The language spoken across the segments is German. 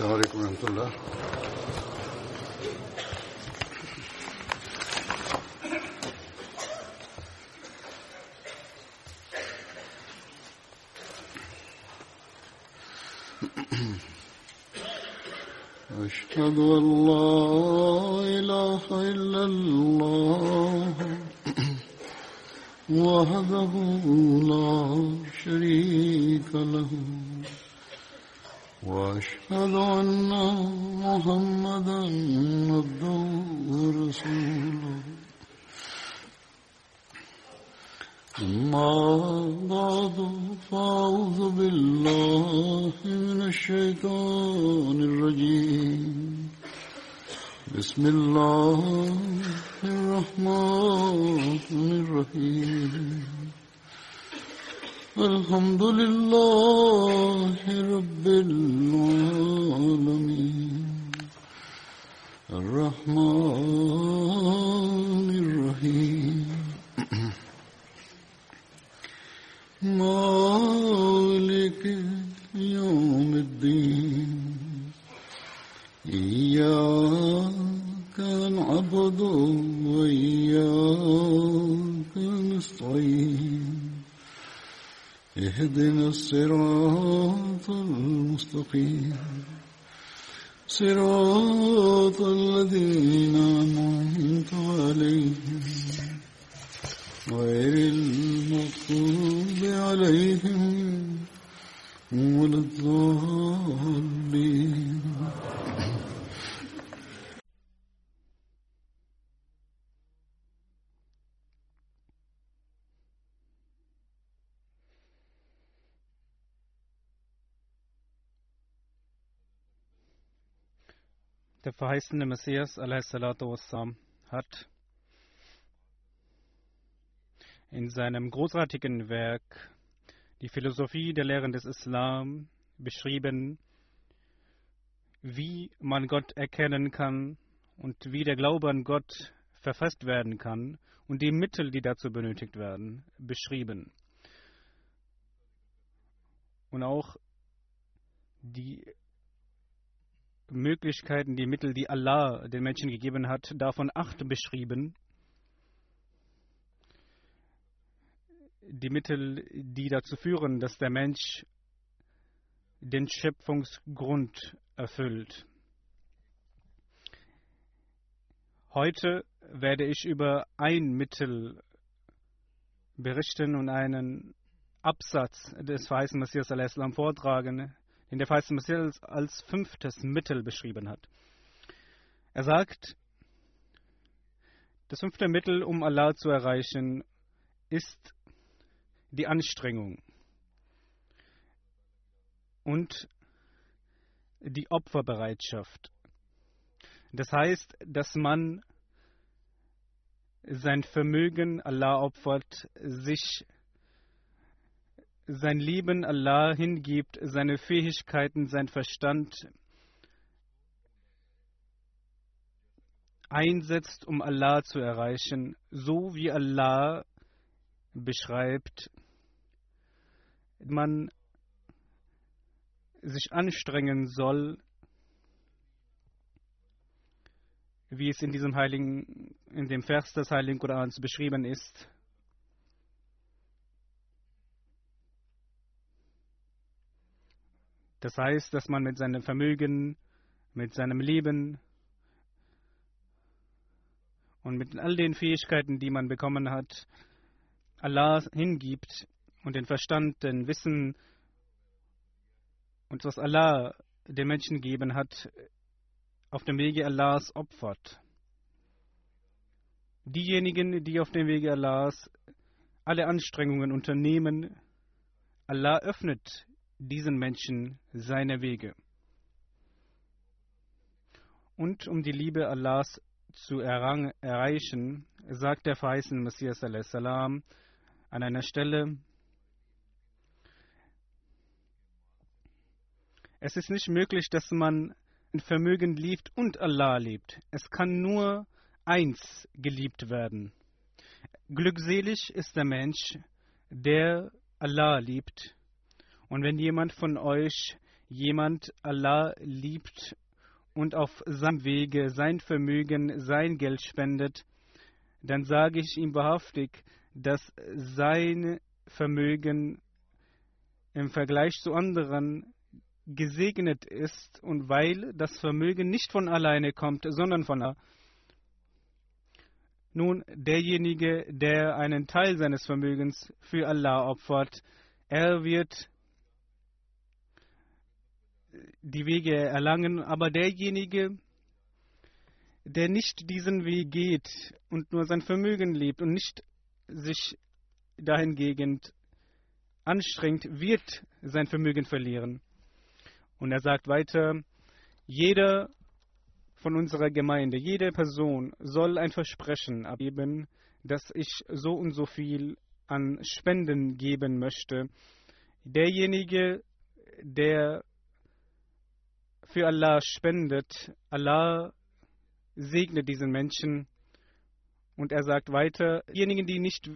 السلام عليكم ورحمة الله أشهد أن لا Der verheißene Messias wassalam, hat in seinem großartigen Werk die Philosophie der Lehren des Islam beschrieben, wie man Gott erkennen kann und wie der Glaube an Gott verfasst werden kann und die Mittel, die dazu benötigt werden, beschrieben. Und auch die Möglichkeiten, die Mittel, die Allah den Menschen gegeben hat, davon acht beschrieben. Die Mittel, die dazu führen, dass der Mensch den Schöpfungsgrund erfüllt. Heute werde ich über ein Mittel berichten und einen Absatz des verheißenen Messias al-Islam vortragen, den der verheißene Messias als fünftes Mittel beschrieben hat. Er sagt, das fünfte Mittel, um Allah zu erreichen, ist die Anstrengung und die Opferbereitschaft. Das heißt, dass man sein Vermögen Allah opfert, sich sein Leben Allah hingibt, seine Fähigkeiten, sein Verstand einsetzt, um Allah zu erreichen, so wie Allah beschreibt, man sich anstrengen soll, wie es in diesem heiligen, in dem Vers des Heiligen Korans beschrieben ist. Das heißt, dass man mit seinem Vermögen, mit seinem Leben und mit all den Fähigkeiten, die man bekommen hat, Allah hingibt und den Verstand, den Wissen und was Allah den Menschen gegeben hat, auf dem Wege Allahs opfert. Diejenigen, die auf dem Wege Allahs alle Anstrengungen unternehmen, Allah öffnet diesen Menschen seine Wege. Und um die Liebe Allahs zu erreichen, sagt der verheißene Messias an einer Stelle, es ist nicht möglich, dass man ein Vermögen liebt und Allah liebt. Es kann nur eins geliebt werden. Glückselig ist der Mensch, der Allah liebt und wenn jemand von euch jemand Allah liebt und auf seinem Wege sein Vermögen, sein Geld spendet, dann sage ich ihm wahrhaftig, dass sein Vermögen im Vergleich zu anderen gesegnet ist und weil das Vermögen nicht von alleine kommt, sondern von Allah. Nun, derjenige, der einen Teil seines Vermögens für Allah opfert, er wird die Wege erlangen, aber derjenige, der nicht diesen Weg geht und nur sein Vermögen lebt und nicht sich dahingegen anstrengt, wird sein Vermögen verlieren. Und er sagt weiter, jeder von unserer Gemeinde, jede Person soll ein Versprechen abgeben, dass ich so und so viel an Spenden geben möchte. Derjenige, der für Allah spendet, Allah segnet diesen Menschen. Und er sagt weiter, diejenigen, die nicht,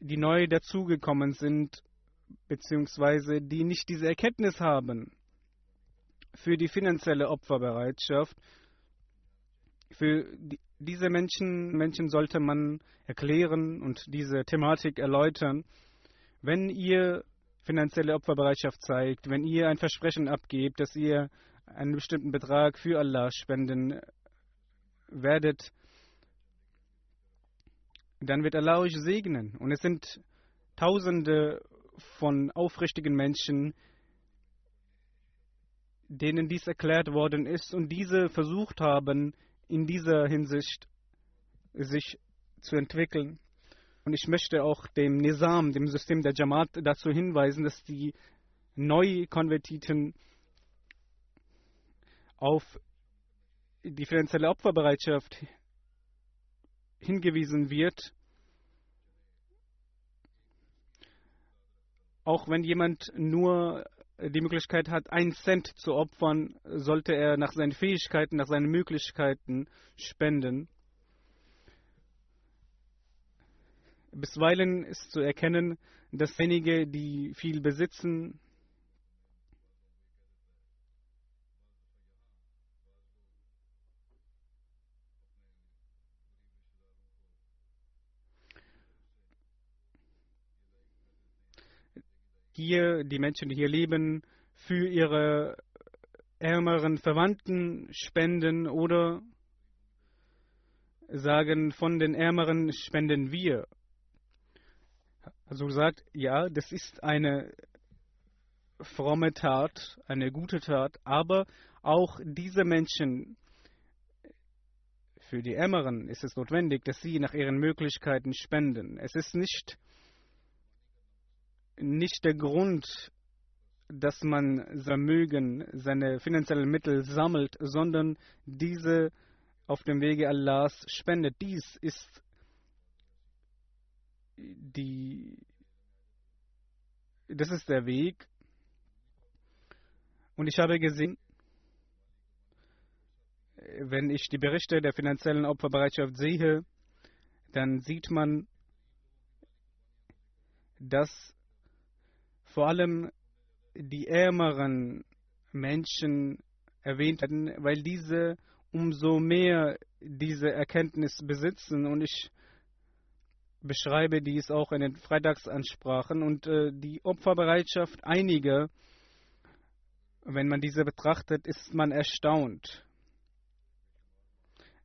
die neu dazugekommen sind, beziehungsweise die nicht diese Erkenntnis haben für die finanzielle Opferbereitschaft, für die, diese Menschen, Menschen sollte man erklären und diese Thematik erläutern. Wenn ihr finanzielle Opferbereitschaft zeigt, wenn ihr ein Versprechen abgebt, dass ihr einen bestimmten Betrag für Allah spenden werdet, dann wird Allah euch segnen. Und es sind Tausende von aufrichtigen Menschen, denen dies erklärt worden ist und diese versucht haben, in dieser Hinsicht sich zu entwickeln. Und ich möchte auch dem Nizam, dem System der Jamaat, dazu hinweisen, dass die Neukonvertiten auf die finanzielle Opferbereitschaft hingewiesen wird. Auch wenn jemand nur die Möglichkeit hat, einen Cent zu opfern, sollte er nach seinen Fähigkeiten, nach seinen Möglichkeiten spenden. Bisweilen ist zu erkennen, dass einige, die viel besitzen, hier, die Menschen, die hier leben, für ihre ärmeren Verwandten spenden oder sagen, von den Ärmeren spenden wir. Also sagt, ja, das ist eine fromme Tat, eine gute Tat, aber auch diese Menschen, für die Ärmeren ist es notwendig, dass sie nach ihren Möglichkeiten spenden. Es ist nicht nicht der Grund, dass man Vermögen, seine finanziellen Mittel sammelt, sondern diese auf dem Wege Allahs spendet. Dies ist die, das ist der Weg. Und ich habe gesehen, wenn ich die Berichte der finanziellen Opferbereitschaft sehe, dann sieht man, dass vor allem die ärmeren Menschen erwähnt werden, weil diese umso mehr diese Erkenntnis besitzen und ich beschreibe dies auch in den Freitagsansprachen und äh, die Opferbereitschaft einiger, wenn man diese betrachtet, ist man erstaunt.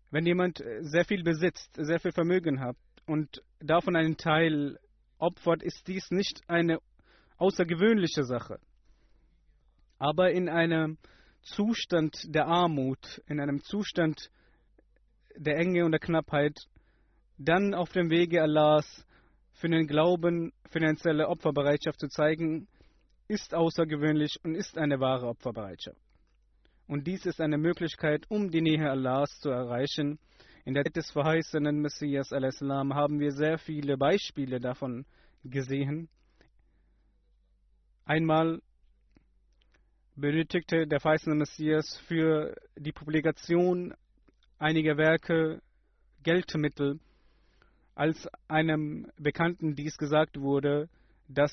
Wenn jemand sehr viel besitzt, sehr viel Vermögen hat und davon einen Teil opfert, ist dies nicht eine außergewöhnliche Sache. Aber in einem Zustand der Armut, in einem Zustand der Enge und der Knappheit, dann auf dem Wege Allahs für den Glauben finanzielle Opferbereitschaft zu zeigen, ist außergewöhnlich und ist eine wahre Opferbereitschaft. Und dies ist eine Möglichkeit, um die Nähe Allahs zu erreichen. In der Zeit des verheißenen Messias haben wir sehr viele Beispiele davon gesehen. Einmal benötigte der verheißene Messias für die Publikation einiger Werke Geldmittel, als einem Bekannten dies gesagt wurde, dass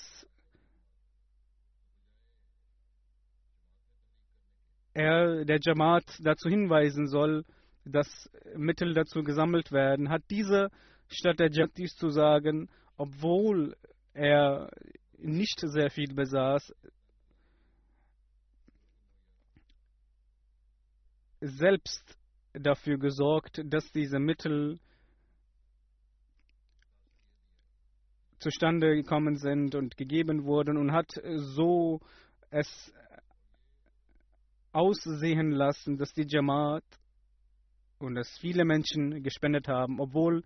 er der Jamaat dazu hinweisen soll, dass Mittel dazu gesammelt werden, hat dieser statt der Jamaat dies zu sagen, obwohl er nicht sehr viel besaß, selbst dafür gesorgt, dass diese Mittel zustande gekommen sind und gegeben wurden und hat so es aussehen lassen, dass die Jamaat und dass viele Menschen gespendet haben, obwohl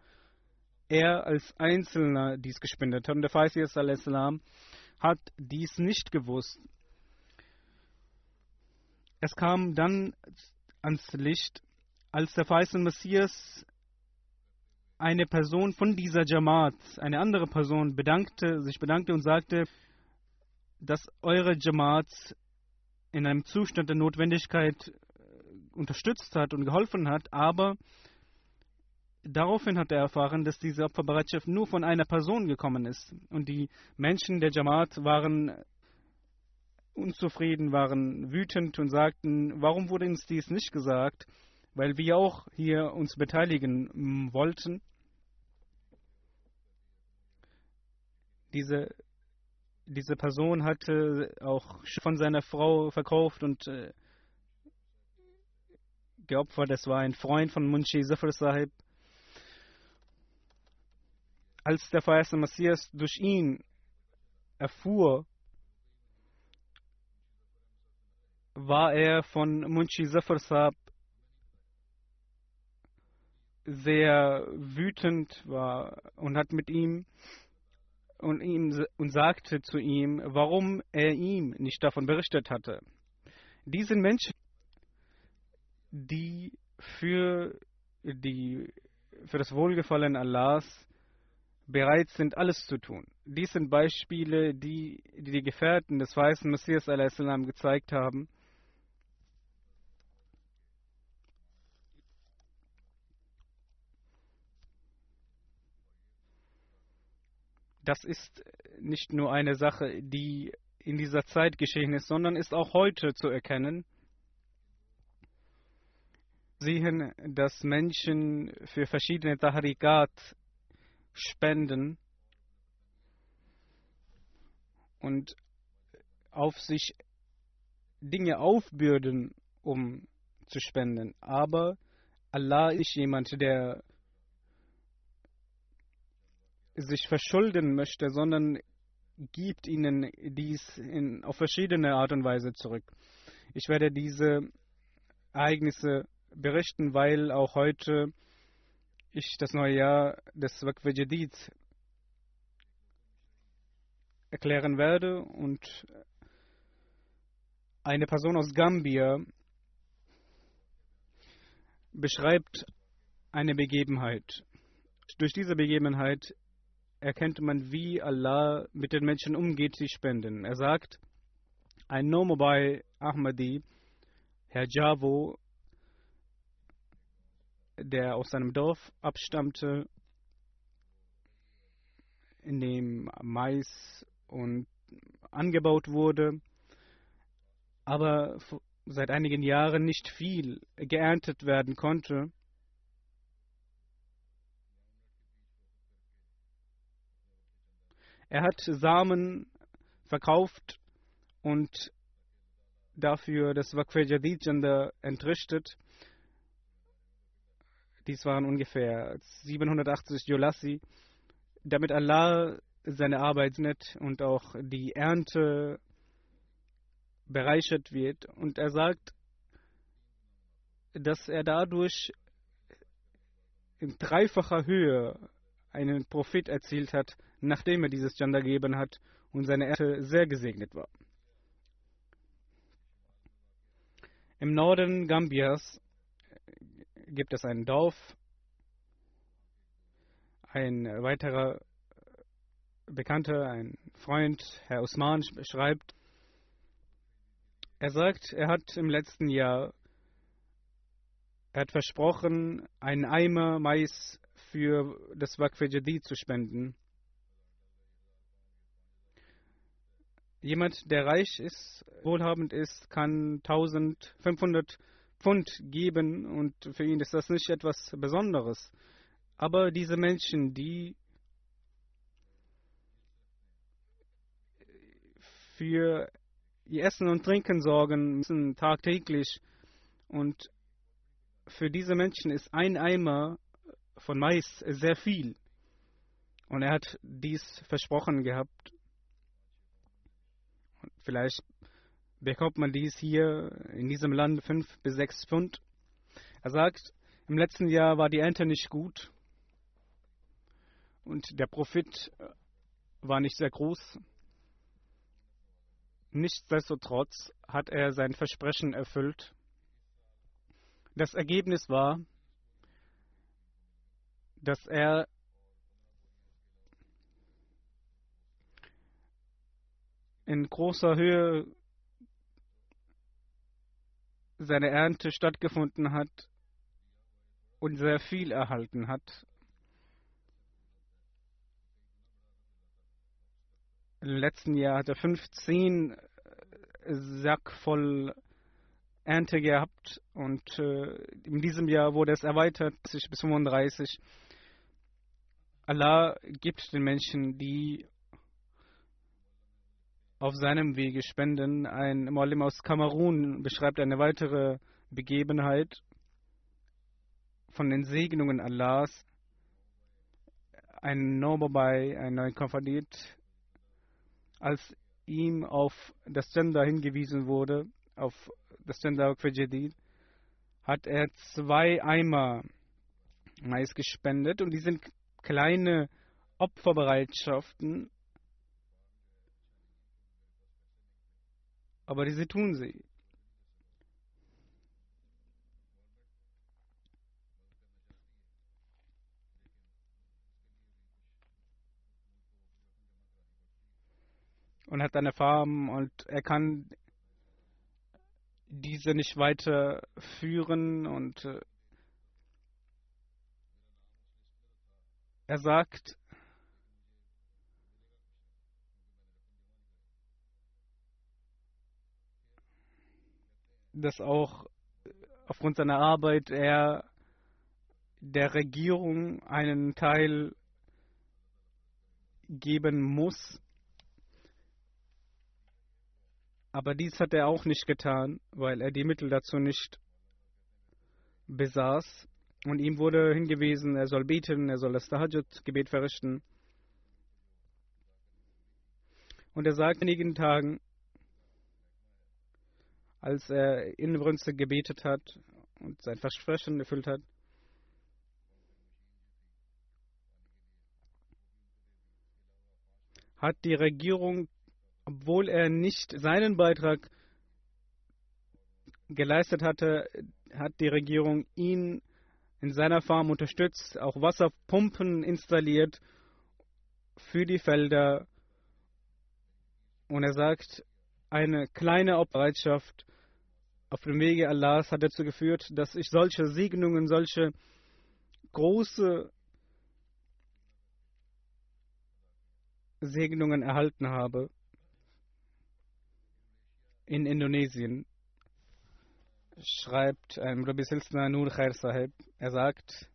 er als Einzelner dies gespendet hat. Und der Faisal salam hat dies nicht gewusst. Es kam dann ans Licht, als der Faisal Messias eine Person von dieser Jamaat, eine andere Person, bedankte, sich bedankte und sagte, dass eure Jamaat in einem Zustand der Notwendigkeit äh, unterstützt hat und geholfen hat, aber daraufhin hat er erfahren, dass diese Opferbereitschaft nur von einer Person gekommen ist. Und die Menschen der Jamaat waren unzufrieden, waren wütend und sagten, warum wurde uns dies nicht gesagt? Weil wir auch hier uns beteiligen wollten. Diese diese Person hatte auch von seiner Frau verkauft und äh, geopfert. Das war ein Freund von Munshi Zafar Sahib. Als der verheißte Messias durch ihn erfuhr, war er von Munshi Zafar Sahib sehr wütend war und hat mit ihm und, ihm, und sagte zu ihm, warum er ihm nicht davon berichtet hatte. Diese Menschen, die für, die für das Wohlgefallen Allahs bereit sind, alles zu tun. Dies sind Beispiele, die die, die Gefährten des weißen Messias gezeigt haben. Das ist nicht nur eine Sache, die in dieser Zeit geschehen ist, sondern ist auch heute zu erkennen. Sehen, dass Menschen für verschiedene Tahrikat spenden und auf sich Dinge aufbürden, um zu spenden. Aber Allah ist jemand, der sich verschulden möchte, sondern gibt ihnen dies in, auf verschiedene Art und Weise zurück. Ich werde diese Ereignisse berichten, weil auch heute ich das neue Jahr des Waqf Jadid erklären werde und eine Person aus Gambia beschreibt eine Begebenheit. Durch diese Begebenheit erkennt man, wie Allah mit den Menschen umgeht, die spenden. Er sagt, ein Nomobai Ahmadi, Herr Javo, der aus seinem Dorf abstammte, in dem Mais und angebaut wurde, aber seit einigen Jahren nicht viel geerntet werden konnte, Er hat Samen verkauft und dafür das Waqf Jadid entrichtet. Dies waren ungefähr 780 Jolassi, damit Allah seine Arbeit nett und auch die Ernte bereichert wird. Und er sagt, dass er dadurch in dreifacher Höhe einen Profit erzielt hat, nachdem er dieses Gender gegeben hat und seine Ernte sehr gesegnet war. Im Norden Gambias gibt es ein Dorf. Ein weiterer Bekannter, ein Freund, Herr Usman, schreibt, er sagt, er hat im letzten Jahr, er hat versprochen, einen Eimer Mais für das Waqf Jadid zu spenden. Jemand, der reich ist, wohlhabend ist, kann 1500 Pfund geben und für ihn ist das nicht etwas Besonderes. Aber diese Menschen, die für ihr Essen und Trinken sorgen müssen tagtäglich und für diese Menschen ist ein Eimer von Mais sehr viel. Und er hat dies versprochen gehabt. Vielleicht bekommt man dies hier in diesem Land fünf bis sechs Pfund. Er sagt, im letzten Jahr war die Ernte nicht gut und der Profit war nicht sehr groß. Nichtsdestotrotz hat er sein Versprechen erfüllt. Das Ergebnis war, dass er in großer Höhe seine Ernte stattgefunden hat und sehr viel erhalten hat. Im letzten Jahr hat er 15 Sack voll Ernte gehabt und äh, in diesem Jahr wurde es erweitert bis 35. Allah gibt den Menschen, die auf seinem Wege spenden. Ein Molim aus Kamerun beschreibt eine weitere Begebenheit von den Segnungen Allahs. Ein Nobobai, ein neuer Konfadit, als ihm auf das Gender hingewiesen wurde, auf das Gender für Jadid, hat er zwei Eimer Mais gespendet und die sind kleine Opferbereitschaften, aber diese tun sie. Und hat eine Farm und er kann diese nicht weiter führen und er sagt, dass auch aufgrund seiner Arbeit er der Regierung einen Teil geben muss. Aber dies hat er auch nicht getan, weil er die Mittel dazu nicht besaß. Und ihm wurde hingewiesen, er soll beten, er soll das Tahajjud-Gebet verrichten. Und er sagt in einigen Tagen, als er inbrünstig gebetet hat und sein Versprechen erfüllt hat, hat die Regierung, obwohl er nicht seinen Beitrag geleistet hatte, hat die Regierung ihn in seiner Farm unterstützt, auch Wasserpumpen installiert für die Felder. Und er sagt, eine kleine Bereitschaft auf dem Wege Allahs hat dazu geführt, dass ich solche Segnungen, solche große Segnungen erhalten habe in Indonesien, schreibt ein Rabbi Silsna Nur Khair Sahib. Er sagt,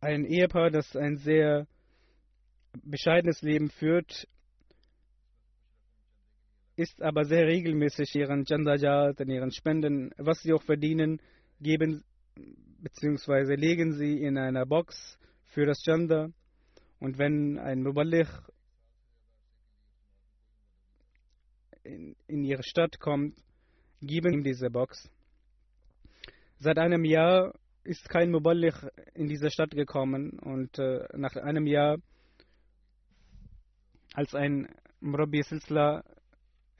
ein Ehepaar, das ein sehr bescheidenes Leben führt, ist aber sehr regelmäßig ihren Jandajat, in ihren Spenden, was sie auch verdienen, geben bzw. legen sie in einer Box für das Janda. Und wenn ein Muballigh in, in ihre Stadt kommt, geben ihm diese Box. Seit einem Jahr ist kein Muballigh in diese Stadt gekommen und äh, nach einem Jahr, als ein Murabi Silsla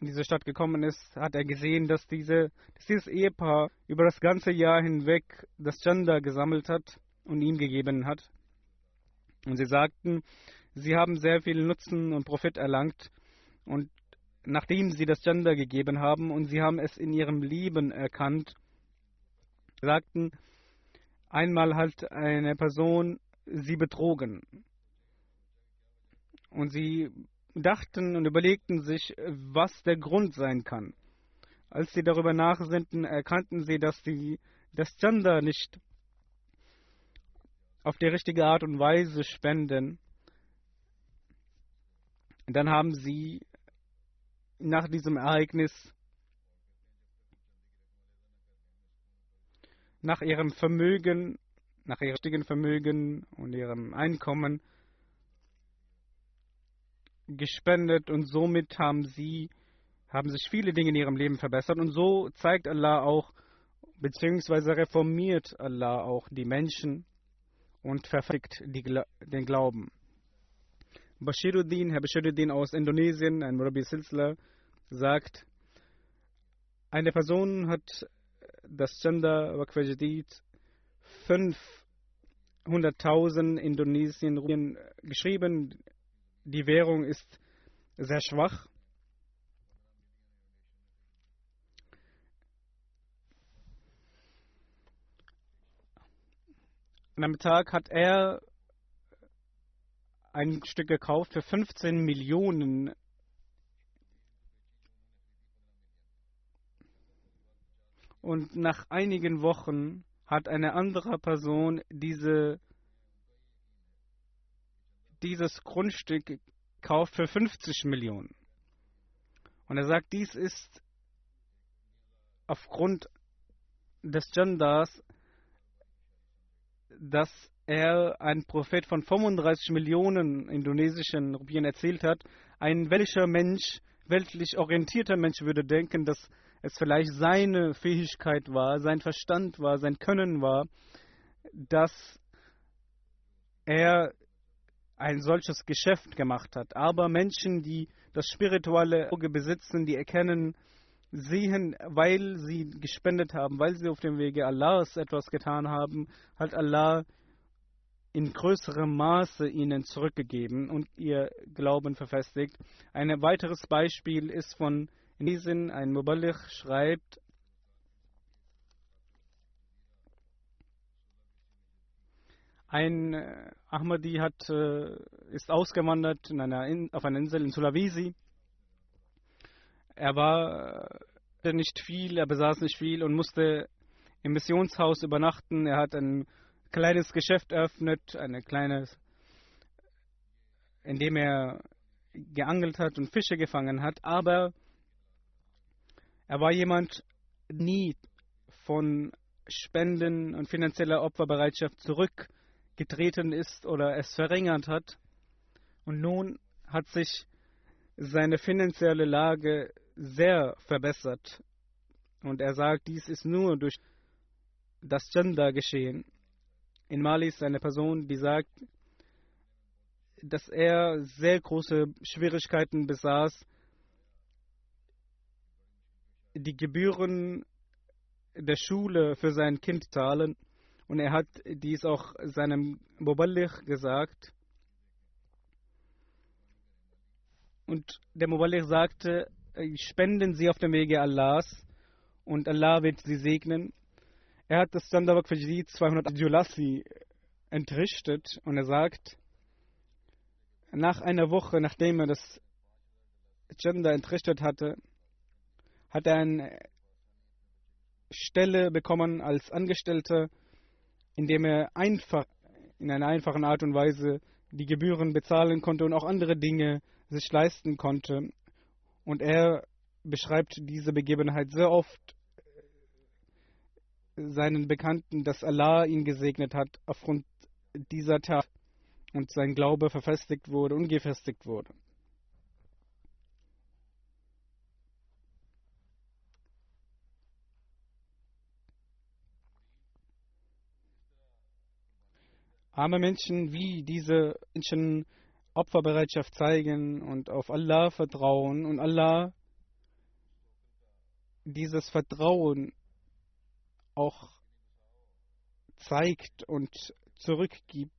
in diese Stadt gekommen ist, hat er gesehen, dass, diese, dass dieses Ehepaar über das ganze Jahr hinweg das Chanda gesammelt hat und ihm gegeben hat. Und sie sagten, sie haben sehr viel Nutzen und Profit erlangt und nachdem sie das Chanda gegeben haben und sie haben es in ihrem Leben erkannt, sagten, einmal hat eine Person sie betrogen Und sie dachten und überlegten sich, was der Grund sein kann. Als sie darüber nachsinnten, erkannten sie, dass sie das Gender nicht auf die richtige Art und Weise spenden. Dann haben sie nach diesem Ereignis nach ihrem Vermögen, nach ihrem richtigen Vermögen und ihrem Einkommen gespendet und somit haben sie haben sich viele Dinge in ihrem Leben verbessert und so zeigt Allah auch beziehungsweise reformiert Allah auch die Menschen und verfrickt den Glauben. Bashiruddin, Herr Bashiruddin aus Indonesien, ein Murabi Silsla, sagt, eine Person hat das Chanda Waqf Jadid 500.000 Indonesien Rupien geschrieben. Die Währung ist sehr schwach. An einem Tag hat er ein Stück gekauft für 15 Millionen. Und nach einigen Wochen hat eine andere Person diese, dieses Grundstück gekauft für 50 Millionen. Und er sagt, dies ist aufgrund des Genders dass er ein Prophet von 35 Millionen indonesischen Rupien erzählt hat. Ein welcher Mensch, weltlich orientierter Mensch würde denken, dass es vielleicht seine Fähigkeit war, sein Verstand war, sein Können war, dass er ein solches Geschäft gemacht hat. Aber Menschen, die das spirituelle Auge besitzen, die erkennen, sehen, weil sie gespendet haben, weil sie auf dem Wege Allahs etwas getan haben, hat Allah in größerem Maße ihnen zurückgegeben und ihr Glauben verfestigt. Ein weiteres Beispiel ist von Nisin, ein Muballigh schreibt, Ein äh, Ahmadi hat, äh, ist ausgewandert in einer in, auf einer Insel in Sulawesi er war äh, nicht viel, er besaß nicht viel und musste im Missionshaus übernachten. Er hat ein kleines Geschäft eröffnet, ein kleines, in dem er geangelt hat und Fische gefangen hat, aber er war jemand, nie von Spenden und finanzieller Opferbereitschaft zurückgetreten ist oder es verringert hat. Und nun hat sich seine finanzielle Lage sehr verbessert. Und er sagt, dies ist nur durch das Gender geschehen. In Mali ist eine Person, die sagt, dass er sehr große Schwierigkeiten besaß, die Gebühren der Schule für sein Kind zahlen. Und er hat dies auch seinem Muballigh gesagt. Und der Muballigh sagte, äh, spenden sie auf dem Wege Allahs und Allah wird sie segnen. Er hat das Sandawak Fajri 200 Julassi entrichtet und er sagt, nach einer Woche, nachdem er das Gender entrichtet hatte, hat er eine Stelle bekommen als Angestellter, in dem er einfach in einer einfachen Art und Weise die Gebühren bezahlen konnte und auch andere Dinge sich leisten konnte. Und er beschreibt diese Begebenheit sehr oft seinen Bekannten, dass Allah ihn gesegnet hat aufgrund dieser Tat und sein Glaube verfestigt wurde und gefestigt wurde. Arme Menschen wie diese Menschen Opferbereitschaft zeigen und auf Allah vertrauen und Allah dieses Vertrauen auch zeigt und zurückgibt,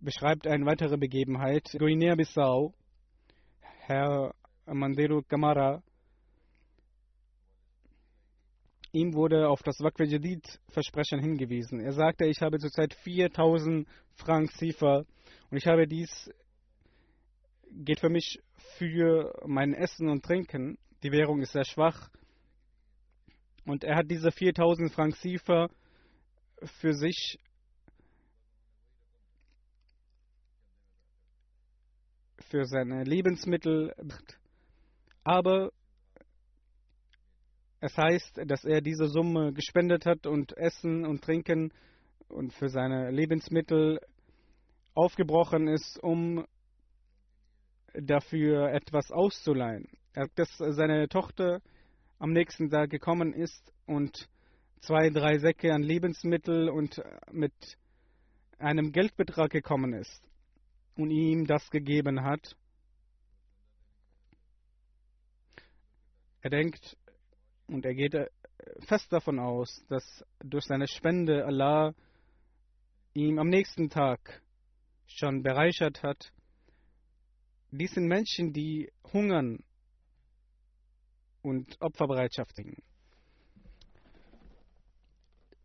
beschreibt eine weitere Begebenheit. Guinea-Bissau, Herr Mandero Kamara, ihm wurde auf das Waqf Jadid Versprechen hingewiesen. Er sagte, ich habe zurzeit 4000 Frank Ziffer und ich habe dies geht für mich für mein Essen und Trinken. Die Währung ist sehr schwach. Und er hat diese 4000 Frank Siefer für sich für seine Lebensmittel. Aber es heißt, dass er diese Summe gespendet hat und Essen und Trinken und für seine Lebensmittel aufgebrochen ist, um dafür etwas auszuleihen. Er, dass seine Tochter am nächsten Tag gekommen ist und zwei, drei Säcke an Lebensmittel und mit einem Geldbetrag gekommen ist und ihm das gegeben hat. Er denkt und er geht fest davon aus, dass durch seine Spende Allah ihm am nächsten Tag schon bereichert hat. Dies sind Menschen, die hungern und Opferbereitschaft bringen.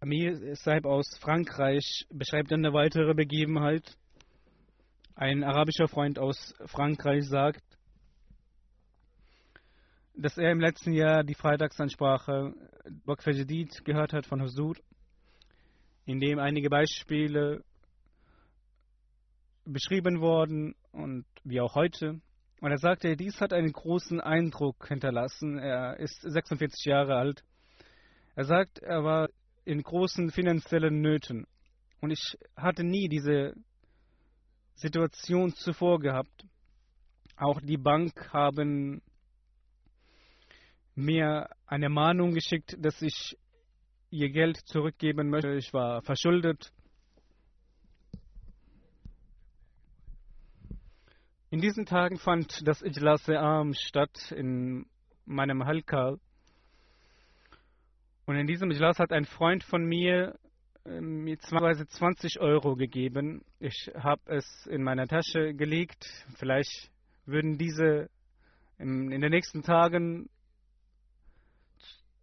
Amir Saib aus Frankreich beschreibt eine weitere Begebenheit. Ein arabischer Freund aus Frankreich sagt, dass er im letzten Jahr die Freitagsansprache Waqf Jadid gehört hat von Husur, in dem einige Beispiele beschrieben wurden und wie auch heute. Und er sagte, dies hat einen großen Eindruck hinterlassen. Er ist 46 Jahre alt. Er sagt, er war in großen finanziellen Nöten. Und ich hatte nie diese Situation zuvor gehabt. Auch die Bank haben mir eine Mahnung geschickt, dass ich ihr Geld zurückgeben möchte. Ich war verschuldet In diesen Tagen fand das Ijlas Am statt in meinem Halka. Und in diesem Ijlas hat ein Freund von mir äh, mir 20 Euro gegeben. Ich habe es in meiner Tasche gelegt. Vielleicht würden diese in, in den nächsten Tagen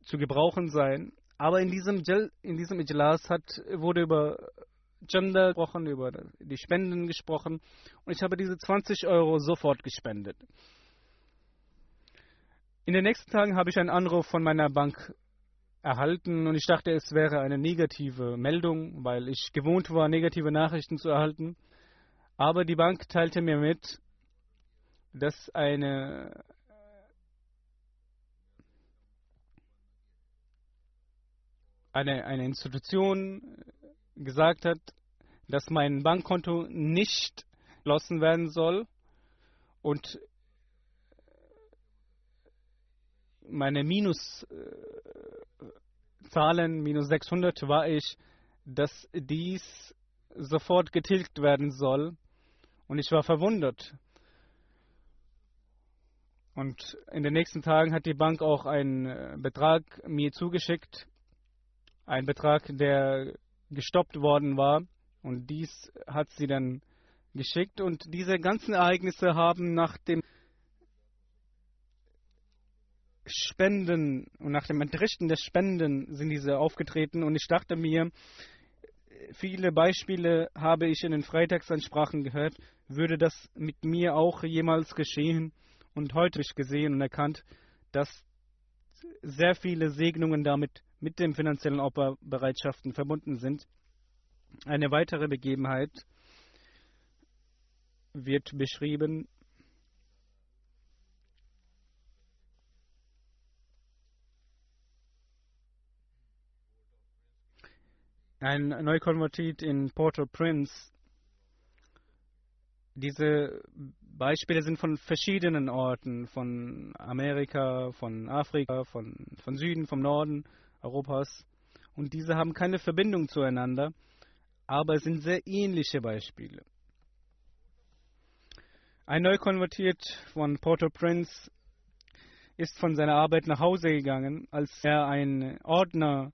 zu gebrauchen sein. Aber in diesem, in diesem Ijlas hat, wurde über Gender gesprochen, über die Spenden gesprochen und ich habe diese 20 Euro sofort gespendet. In den nächsten Tagen habe ich einen Anruf von meiner Bank erhalten und ich dachte, es wäre eine negative Meldung, weil ich gewohnt war, negative Nachrichten zu erhalten. Aber die Bank teilte mir mit, dass eine eine, eine Institution gesagt hat, dass mein Bankkonto nicht geschlossen werden soll und meine Minuszahlen, minus 600 war ich, dass dies sofort getilgt werden soll. Und ich war verwundert. Und in den nächsten Tagen hat die Bank auch einen Betrag mir zugeschickt. Ein Betrag, der gestoppt worden war. Und dies hat sie dann geschickt. Und diese ganzen Ereignisse haben nach dem Spenden und nach dem Entrichten der Spenden sind diese aufgetreten. Und ich dachte mir, viele Beispiele habe ich in den Freitagsansprachen gehört. Würde das mit mir auch jemals geschehen? Und heute habe ich gesehen und erkannt, dass sehr viele Segnungen damit mit den finanziellen Opferbereitschaften verbunden sind. Eine weitere Begebenheit wird beschrieben. Ein Neukonvertit in Port-au-Prince. Diese Beispiele sind von verschiedenen Orten, von Amerika, von Afrika, von, von Süden, vom Norden Europas. Und diese haben keine Verbindung zueinander, aber sind sehr ähnliche Beispiele. Ein Neukonvertiert von Port-au-Prince ist von seiner Arbeit nach Hause gegangen, als er einen Ordner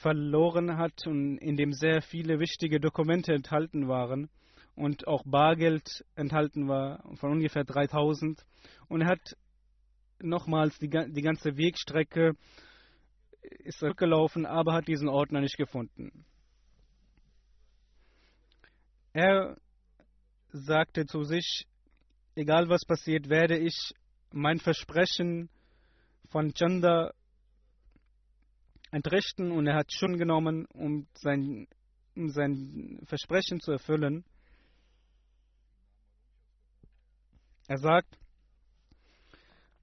verloren hat und in dem sehr viele wichtige Dokumente enthalten waren und auch Bargeld enthalten war von ungefähr 3000 und er hat nochmals die, die ganze Wegstrecke ist zurückgelaufen, aber hat diesen Ordner nicht gefunden. Er sagte zu sich, egal was passiert, werde ich mein Versprechen von Chanda entrichten und er hat schon genommen, um sein, um sein Versprechen zu erfüllen. Er sagt,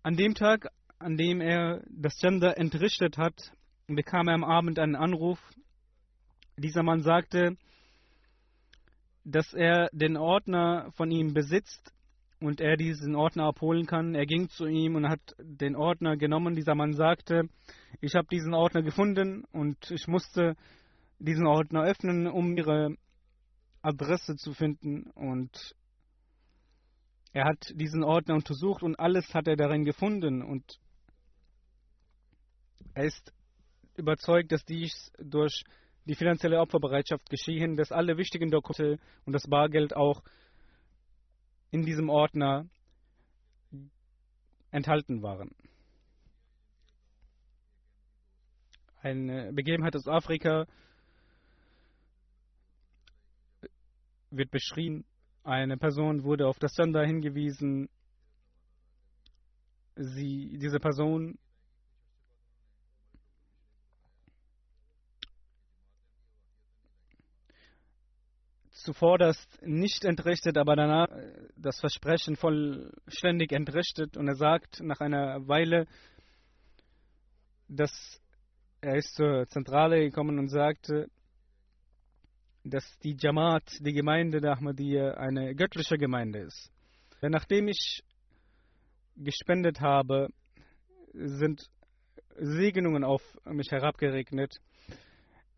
an dem Tag, an dem er das Gender entrichtet hat, bekam er am Abend einen Anruf. Dieser Mann sagte, dass er den Ordner von ihm besitzt und er diesen Ordner abholen kann. Er ging zu ihm und hat den Ordner genommen. Dieser Mann sagte, ich habe diesen Ordner gefunden und ich musste diesen Ordner öffnen, um ihre Adresse zu finden. Und er hat diesen Ordner untersucht und alles hat er darin gefunden. Und er ist überzeugt, dass dies durch die finanzielle Opferbereitschaft geschehen, dass alle wichtigen Dokumente und das Bargeld auch in diesem Ordner enthalten waren. Eine Begebenheit aus Afrika wird beschrieben. Eine Person wurde auf das Sender hingewiesen. Sie, diese Person zuvorderst nicht entrichtet, aber danach das Versprechen vollständig entrichtet. Und er sagt nach einer Weile, dass er ist zur Zentrale gekommen und sagte, dass die Jamaat, die Gemeinde der Ahmadiyya, eine göttliche Gemeinde ist. Denn nachdem ich gespendet habe, sind Segnungen auf mich herabgeregnet.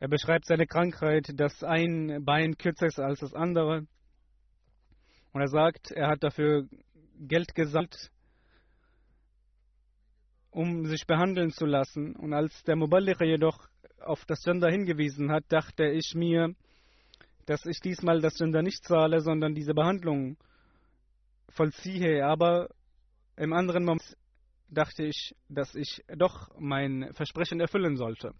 Er beschreibt seine Krankheit, dass ein Bein kürzer ist als das andere. Und er sagt, er hat dafür Geld gesammelt, um sich behandeln zu lassen. Und als der Muballigh jedoch auf das Gender hingewiesen hat, dachte ich mir, dass ich diesmal das Gender nicht zahle, sondern diese Behandlung vollziehe. Aber im anderen Moment dachte ich, dass ich doch mein Versprechen erfüllen sollte.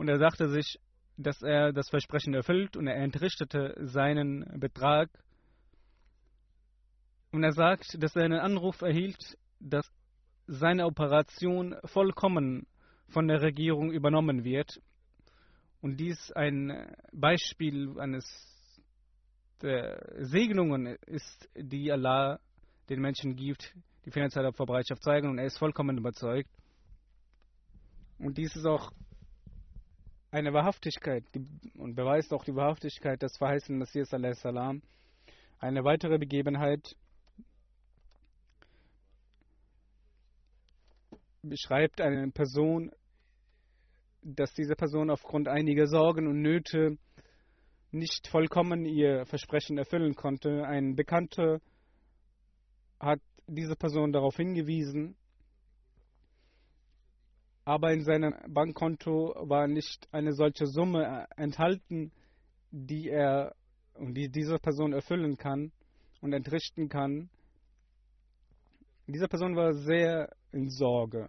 Und er sagte sich, dass er das Versprechen erfüllt und er entrichtete seinen Betrag. Und er sagt, dass er einen Anruf erhielt, dass seine Operation vollkommen von der Regierung übernommen wird. Und dies ein Beispiel eines der Segnungen ist, die Allah den Menschen gibt, die finanzielle Verbreitschaft zeigen. Und er ist vollkommen überzeugt. Und dies ist auch eine Wahrhaftigkeit und beweist auch die Wahrhaftigkeit des verheißenen Messias salam. Eine weitere Begebenheit beschreibt eine Person, dass diese Person aufgrund einiger Sorgen und Nöte nicht vollkommen ihr Versprechen erfüllen konnte. Ein Bekannter hat diese Person darauf hingewiesen, aber in seinem Bankkonto war nicht eine solche Summe enthalten, die er und die diese Person erfüllen kann und entrichten kann. Diese Person war sehr in Sorge.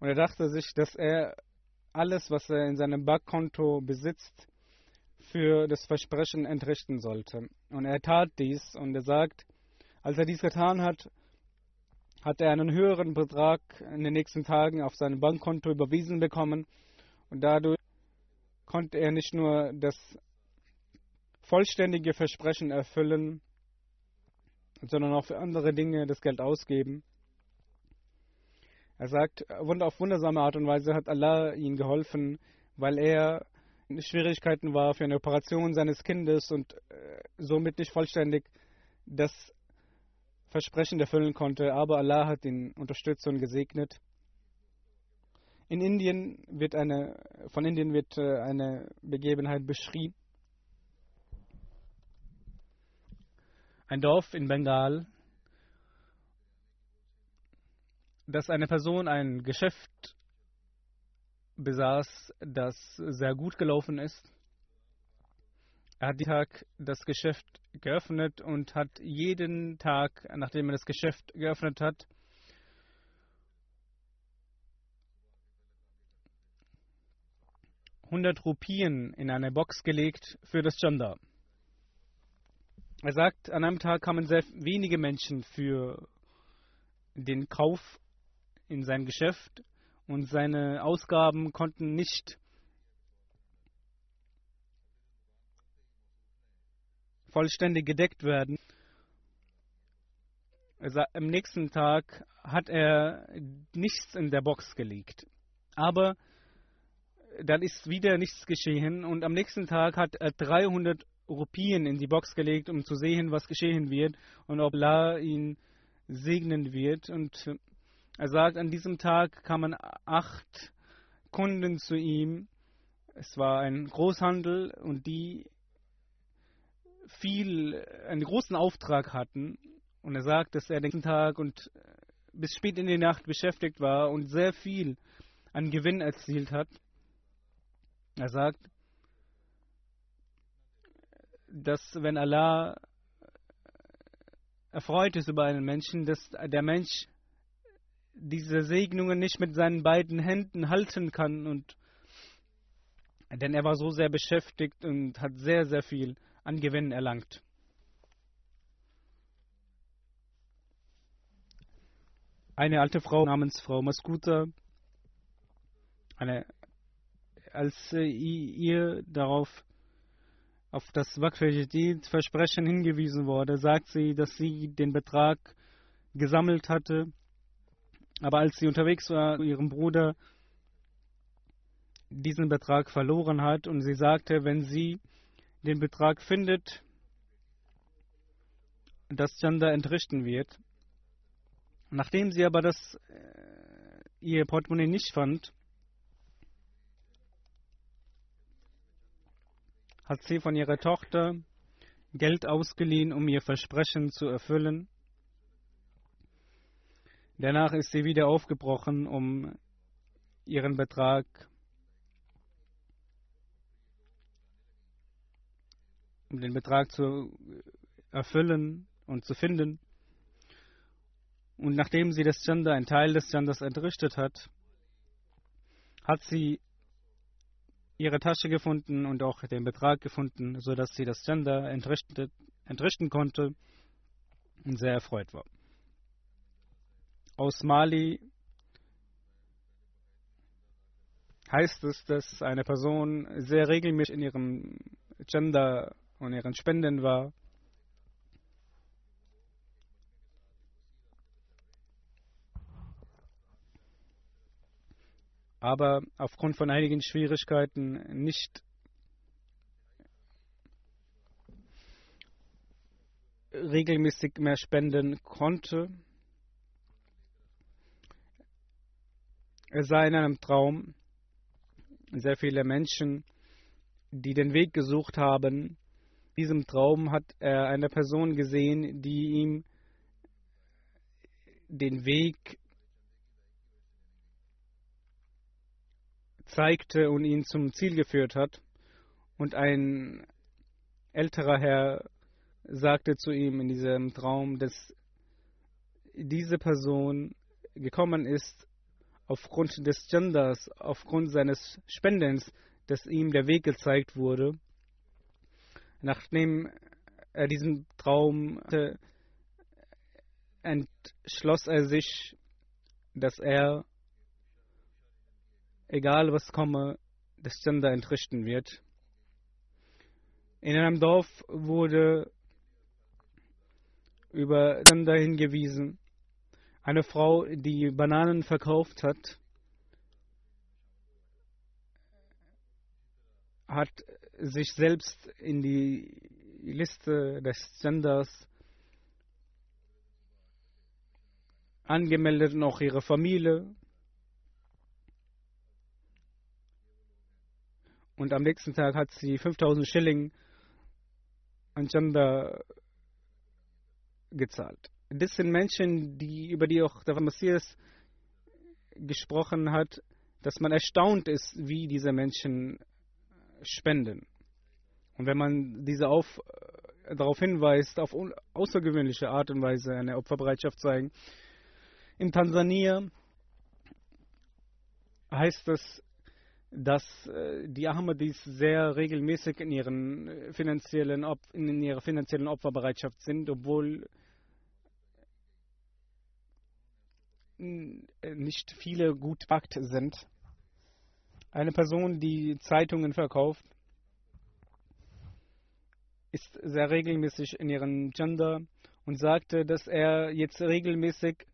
Und er dachte sich, dass er alles, was er in seinem Bankkonto besitzt, für das Versprechen entrichten sollte. Und er tat dies und er sagt, als er dies getan hat, hat er einen höheren Betrag in den nächsten Tagen auf sein Bankkonto überwiesen bekommen und dadurch konnte er nicht nur das vollständige Versprechen erfüllen, sondern auch für andere Dinge das Geld ausgeben. Er sagt, auf wundersame Art und Weise hat Allah ihm geholfen, weil er in Schwierigkeiten war für eine Operation seines Kindes und äh, somit nicht vollständig das Versprechen erfüllen konnte, aber Allah hat ihn unterstützt und gesegnet. In Indien wird eine, von Indien wird äh, eine Begebenheit beschrieben. Ein Dorf in Bengal, dass eine Person ein Geschäft besaß, das sehr gut gelaufen ist. Er hat jeden Tag das Geschäft geöffnet und hat jeden Tag, nachdem er das Geschäft geöffnet hat, hundert Rupien in eine Box gelegt für das Chanda. Er sagt, an einem Tag kamen sehr wenige Menschen für den Kauf in sein Geschäft und seine Ausgaben konnten nicht vollständig gedeckt werden. Also am nächsten Tag hat er nichts in der Box gelegt. Aber dann ist wieder nichts geschehen und am nächsten Tag hat er 300 Rupien in die Box gelegt, um zu sehen, was geschehen wird und ob La ihn segnen wird. Und er sagt, an diesem Tag kamen acht Kunden zu ihm. Es war ein Großhandel und die viel, einen großen Auftrag hatten. Und er sagt, dass er den nächsten Tag und bis spät in die Nacht beschäftigt war und sehr viel an Gewinn erzielt hat. Er sagt, dass wenn Allah erfreut ist über einen Menschen, dass der Mensch diese Segnungen nicht mit seinen beiden Händen halten kann und denn er war so sehr beschäftigt und hat sehr, sehr viel an Gewinn erlangt. Eine alte Frau namens Frau Maskuta, eine, als ihr darauf auf das Waqf-Versprechen hingewiesen wurde, sagt sie, dass sie den Betrag gesammelt hatte, aber als sie unterwegs war, ihrem Bruder diesen Betrag verloren hat und sie sagte, wenn sie den Betrag findet, dass Chanda entrichten wird. Nachdem sie aber das äh, ihr Portemonnaie nicht fand, hat sie von ihrer Tochter Geld ausgeliehen, um ihr Versprechen zu erfüllen. Danach ist sie wieder aufgebrochen, um ihren Betrag um den Betrag zu erfüllen und zu finden. Und nachdem sie das Chanda, einen Teil des Chandas entrichtet hat, hat sie ihre Tasche gefunden und auch den Betrag gefunden, sodass sie das Chanda entrichten konnte und sehr erfreut war. Aus Mali heißt es, dass eine Person sehr regelmäßig in ihrem Chanda und ihren Spenden war. aber aufgrund von einigen Schwierigkeiten nicht regelmäßig mehr spenden konnte. Er sah in einem Traum sehr viele Menschen, die den Weg gesucht haben, diesem Traum hat er eine Person gesehen, die ihm den Weg zeigte und ihn zum Ziel geführt hat. Und ein älterer Herr sagte zu ihm in diesem Traum, dass diese Person gekommen ist aufgrund des Genders, aufgrund seines Spendens, dass ihm der Weg gezeigt wurde Nachdem er diesen Traum hatte, entschloss er sich, dass er, egal was komme, das Gender entrichten wird. In einem Dorf wurde über Gender hingewiesen. Eine Frau, die Bananen verkauft hat, hat sich selbst in die Liste des Genders angemeldet und auch ihre Familie. Und am nächsten Tag hat sie 5000 Schilling an Gender gezahlt. Das sind Menschen, die, über die auch der Messias gesprochen hat, dass man erstaunt ist, wie diese Menschen spenden. Und wenn man diese auf, äh, darauf hinweist, auf außergewöhnliche Art und Weise eine Opferbereitschaft zeigen, in Tansania heißt es, dass äh, die Ahmadis sehr regelmäßig in, ihren äh, finanziellen in ihrer finanziellen Opferbereitschaft sind, obwohl nicht viele gut Fakt sind. Eine Person, die Zeitungen verkauft, ist sehr regelmäßig in ihrem Gender und sagte, dass er jetzt regelmäßig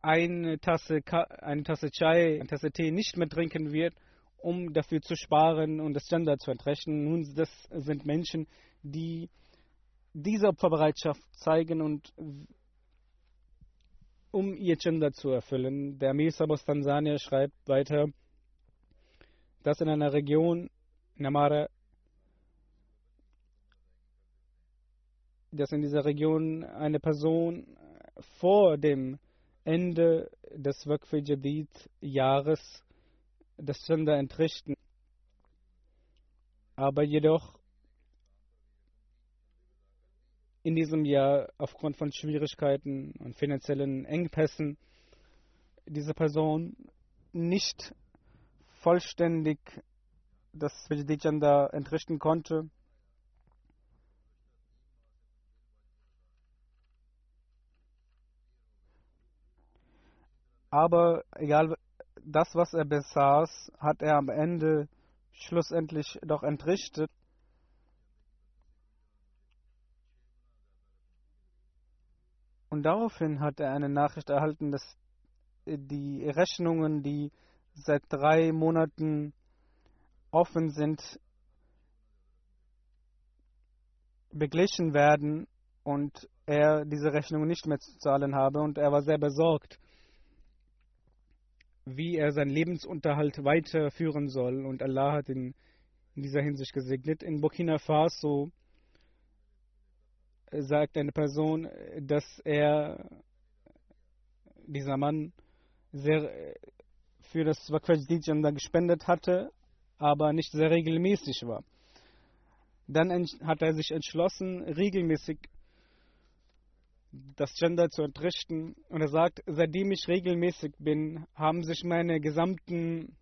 eine Tasse, eine Tasse Chai, eine Tasse Tee nicht mehr trinken wird, um dafür zu sparen und das Gender zu entrechten. Nun, das sind Menschen, die diese Opferbereitschaft zeigen und um ihr Gender zu erfüllen. Der Amir aus Tansania schreibt weiter, dass in einer Region, Namara, dass in dieser Region eine Person vor dem Ende des Waqf Jadid Jahres das Gender entrichten, aber jedoch in diesem Jahr aufgrund von Schwierigkeiten und finanziellen Engpässen diese Person nicht vollständig das Gender entrichten konnte. Aber egal, das, was er besaß, hat er am Ende schlussendlich doch entrichtet. Und daraufhin hat er eine Nachricht erhalten, dass die Rechnungen, die seit drei Monaten offen sind, beglichen werden und er diese Rechnungen nicht mehr zu zahlen habe. Und er war sehr besorgt, wie er seinen Lebensunterhalt weiterführen soll. Und Allah hat ihn in dieser Hinsicht gesegnet. In Burkina Faso sagt eine Person, dass er, dieser Mann, sehr für das Waqf-Janda gespendet hatte, aber nicht sehr regelmäßig war. Dann hat er sich entschlossen, regelmäßig das Gender zu entrichten. Und er sagt, seitdem ich regelmäßig bin, haben sich meine gesamten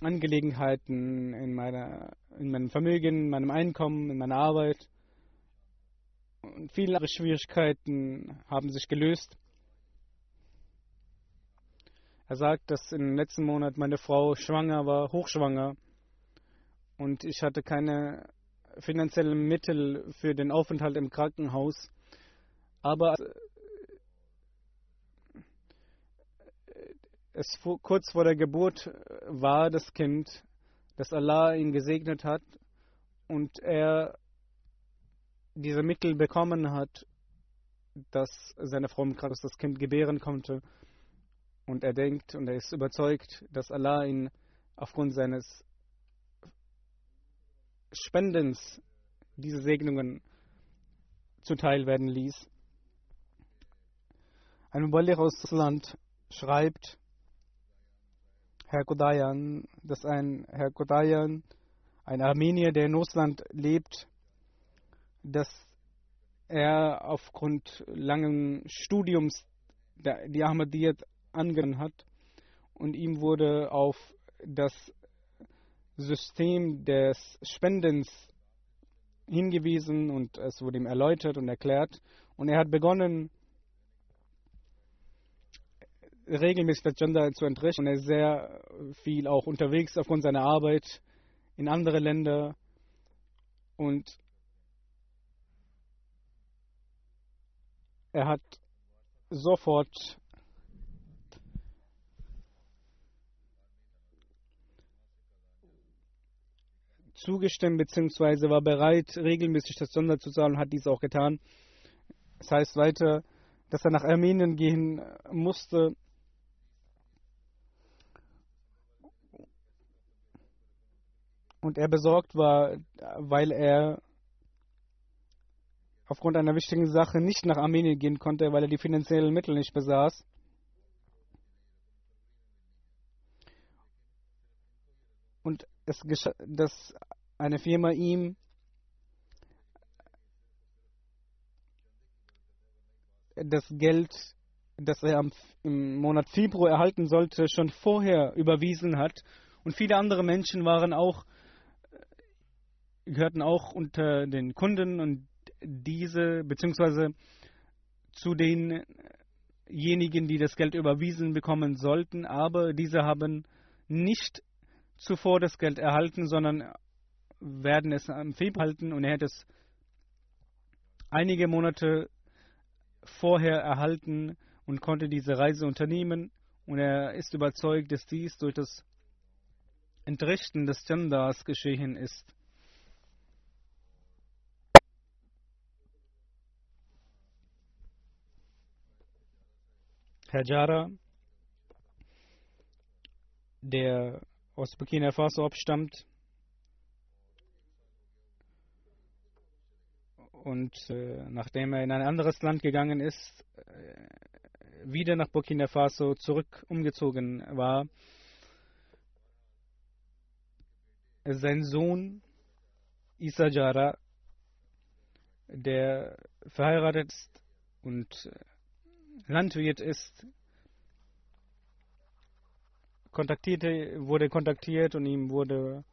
Angelegenheiten in, meiner, in meinem Vermögen, in meinem Einkommen, in meiner Arbeit und viele andere Schwierigkeiten haben sich gelöst. Er sagt, dass im letzten Monat meine Frau schwanger war, hochschwanger, und ich hatte keine finanziellen Mittel für den Aufenthalt im Krankenhaus. Aber es kurz vor der Geburt war das Kind, dass Allah ihn gesegnet hat und er diese Mittel bekommen hat, dass seine Frau gerade das Kind gebären konnte. Und er denkt und er ist überzeugt, dass Allah ihn aufgrund seines Spendens diese Segnungen zuteil werden ließ. Ein Muballigh aus Land schreibt, Herr Kodayan, dass ein Herr Kodayan, ein Armenier, der in Russland lebt, dass er aufgrund langen Studiums die Ahmadiyyat angenommen hat und ihm wurde auf das System des Spendens hingewiesen und es wurde ihm erläutert und erklärt. Und er hat begonnen regelmäßig das Gender zu entrichten. Und er ist sehr viel auch unterwegs aufgrund seiner Arbeit in andere Länder. Und Er hat sofort zugestimmt bzw. war bereit, regelmäßig das Sonder zu zahlen und hat dies auch getan. Das heißt weiter, dass er nach Armenien gehen musste. Und er besorgt war, weil er aufgrund einer wichtigen Sache nicht nach Armenien gehen konnte, weil er die finanziellen Mittel nicht besaß. Und es dass eine Firma ihm das Geld das er im Monat Februar erhalten sollte, schon vorher überwiesen hat. Und viele andere Menschen waren auch, gehörten auch unter den Kunden und diese, beziehungsweise zu denjenigen, die das Geld überwiesen bekommen sollten, aber diese haben nicht zuvor das Geld erhalten, sondern werden es im Februar halten und er hat es einige Monate vorher erhalten und konnte diese Reise unternehmen. Und er ist überzeugt, dass dies durch das Entrichten des Genders geschehen ist. Herr Jara, der aus Burkina Faso abstammt, und äh, nachdem er in ein anderes Land gegangen ist, äh, wieder nach Burkina Faso zurück umgezogen war. Sein Sohn Isa Jara, der verheiratet ist und äh, Landwirt ist, kontaktierte, wurde kontaktiert und ihm wurde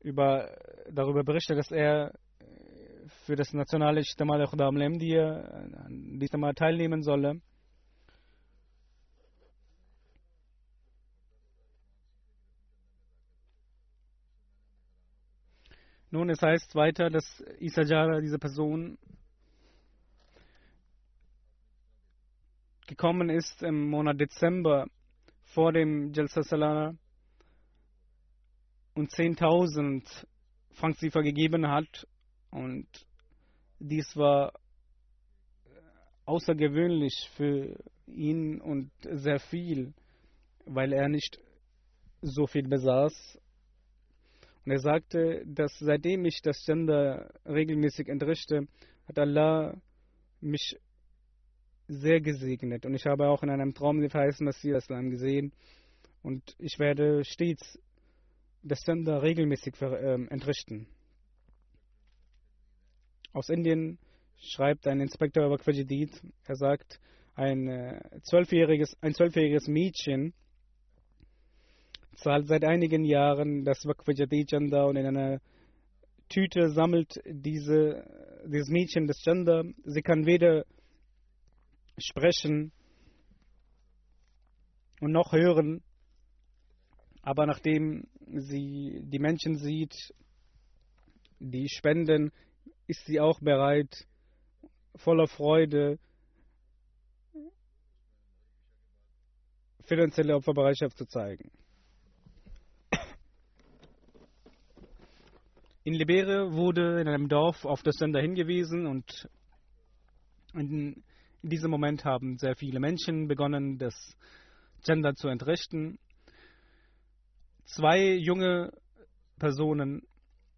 über, darüber berichtet, dass er für das nationale Ijtima al-Khudam Lemdia an diesem Mal teilnehmen solle. Nun, es heißt weiter, dass Isajara, diese Person, gekommen ist im Monat Dezember vor dem Jalsa Salana und 10.000 Franksiefer gegeben hat und dies war außergewöhnlich für ihn und sehr viel, weil er nicht so viel besaß. Und er sagte, dass seitdem ich das Gender regelmäßig entrichte, hat Allah mich sehr gesegnet. Und ich habe auch in einem Traum den verheißen Messias gesehen. Und ich werde stets das Gender regelmäßig ähm, entrichten. Aus Indien schreibt ein Inspektor über Quajidid, er sagt, ein äh, zwölfjähriges, ein zwölfjähriges Mädchen zahlt seit einigen Jahren das Waqfajadi Chanda und in einer Tüte sammelt diese, dieses Mädchen das Chanda. Sie kann weder sprechen und noch hören, aber nachdem sie die Menschen sieht, die spenden, ist sie auch bereit, voller Freude finanzielle Opferbereitschaft zu zeigen. In Libere wurde in einem Dorf auf das Sender hingewiesen und in diesem Moment haben sehr viele Menschen begonnen, das Gender zu entrichten. Zwei junge Personen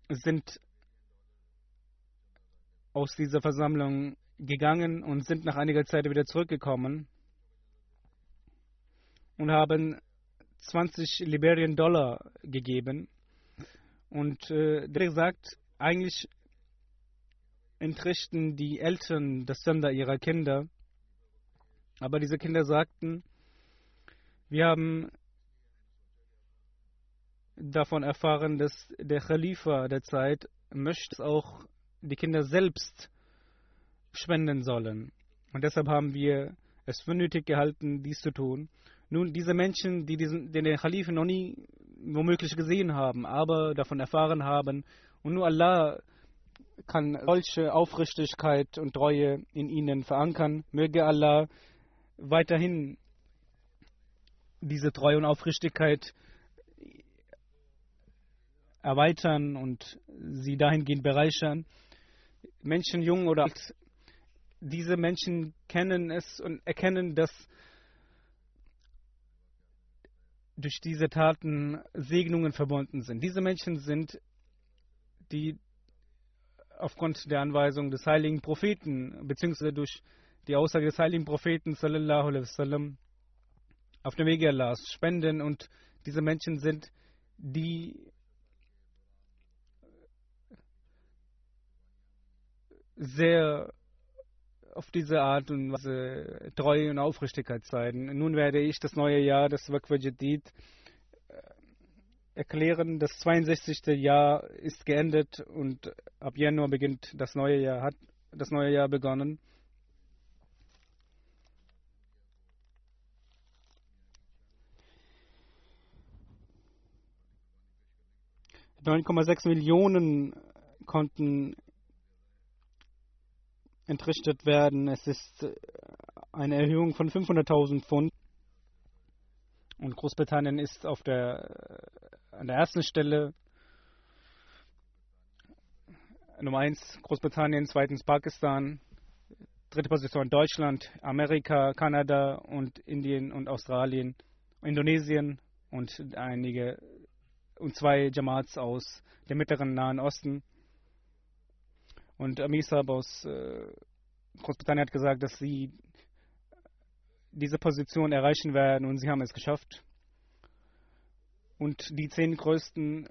sind aus dieser Versammlung gegangen und sind nach einiger Zeit wieder zurückgekommen und haben 20 Liberian Dollar gegeben. Und äh, der sagt, eigentlich entrichten die Eltern das Sender ihrer Kinder. Aber diese Kinder sagten, wir haben davon erfahren, dass der Khalifa der Zeit möchte auch die Kinder selbst spenden sollen. Und deshalb haben wir es für nötig gehalten, dies zu tun. Nun, diese Menschen, die diesen, den Khalifen noch nie womöglich gesehen haben, aber davon erfahren haben, und nur Allah kann solche Aufrichtigkeit und Treue in ihnen verankern. Möge Allah weiterhin diese Treue und Aufrichtigkeit erweitern und sie dahingehend bereichern. Menschen, jung oder alt, diese Menschen kennen es und erkennen, dass durch diese Taten Segnungen verbunden sind. Diese Menschen sind, die aufgrund der Anweisung des heiligen Propheten, beziehungsweise durch die Aussage des heiligen Propheten, sallallahu alaihi wasallam, auf dem Wege Allahs spenden und diese Menschen sind, die sehr auf diese Art und Weise Treue und Aufrichtigkeit zeigen. Nun werde ich das neue Jahr, das Waqf Jadid, äh, erklären. Das 62. Jahr ist geendet und ab Januar beginnt das neue Jahr, hat das neue Jahr begonnen. 9,6 Millionen konnten entrichtet werden. Es ist äh, eine Erhöhung von 500.000 Pfund. Und Großbritannien ist auf der, äh, an der ersten Stelle. Nummer 1 Großbritannien, zweitens Pakistan, dritte Position Deutschland, Amerika, Kanada und Indien und Australien, Indonesien und einige und zwei Jamaats aus dem mittleren Nahen Osten. Und Amisab aus äh, Großbritannien hat gesagt, dass sie diese Position erreichen werden und sie haben es geschafft. Und die zehn größten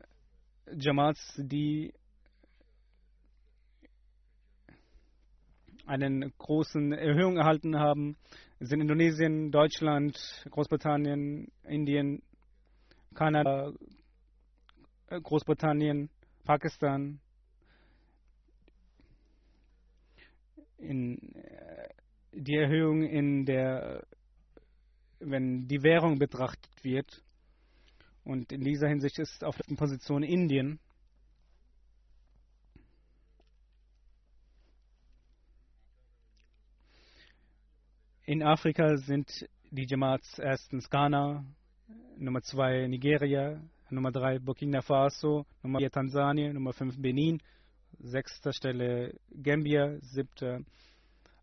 Jamaats, die einen großen Erhöhung erhalten haben, sind Indonesien, Deutschland, Großbritannien, Indien, Kanada, Großbritannien, Pakistan, in äh, die Erhöhung in der, wenn die Währung betrachtet wird. Und in dieser Hinsicht ist auf der Position Indien. In Afrika sind die Jamaats erstens Ghana, Nummer zwei Nigeria, Nummer 3 Burkina Faso, Nummer 4 Tansania, Nummer 5 Benin, sechster Stelle Gambia, siebter,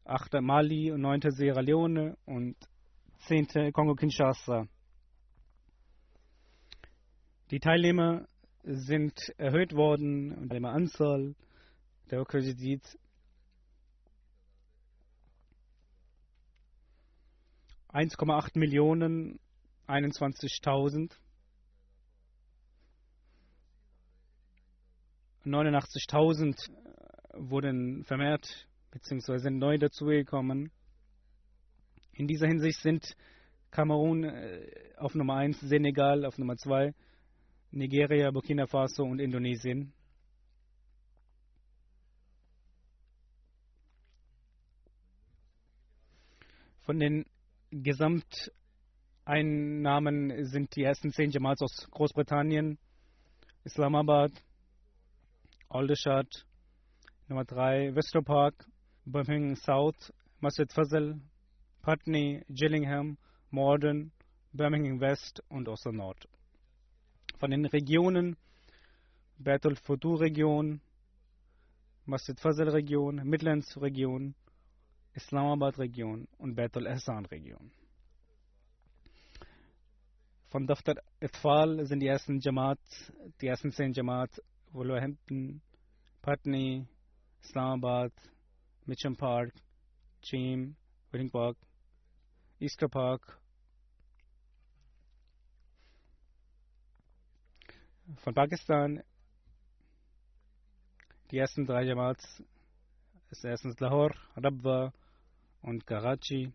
achter Mali, neunter Sierra Leone. Und zehnte Kongo-Kinshasa. Die Teilnehmer sind erhöht worden. Und die Anzahl der Kredit 1,8 Millionen 21.000 89.000 wurden vermehrt bzw. sind neu dazugekommen. In dieser Hinsicht sind Kamerun äh, auf Nummer 1, Senegal auf Nummer 2, Nigeria, Burkina Faso und Indonesien. Von den Gesamteinnahmen sind die ersten zehn Jamals aus Großbritannien, Islamabad, Aldershot, Nummer 3 Wester Park, Birmingham South, Masjid Fazal, Putney, Gillingham, Morden, Birmingham West und Oster Nord. Von den Regionen Bertel Futur Region, Masjid Fazal Region, Midlands Region, Islamabad Region und Bertel Ehsan Region. Von Daftar Itfal sind die ersten Jamaat, die ersten zehn Jamaat Wolverhampton, Putney, Islamabad, Mitcham Park, Cheam, Wedding Park, Easter Park. Von Pakistan die ersten drei Jamaats ist erstens Lahore, Rabwa und Karachi.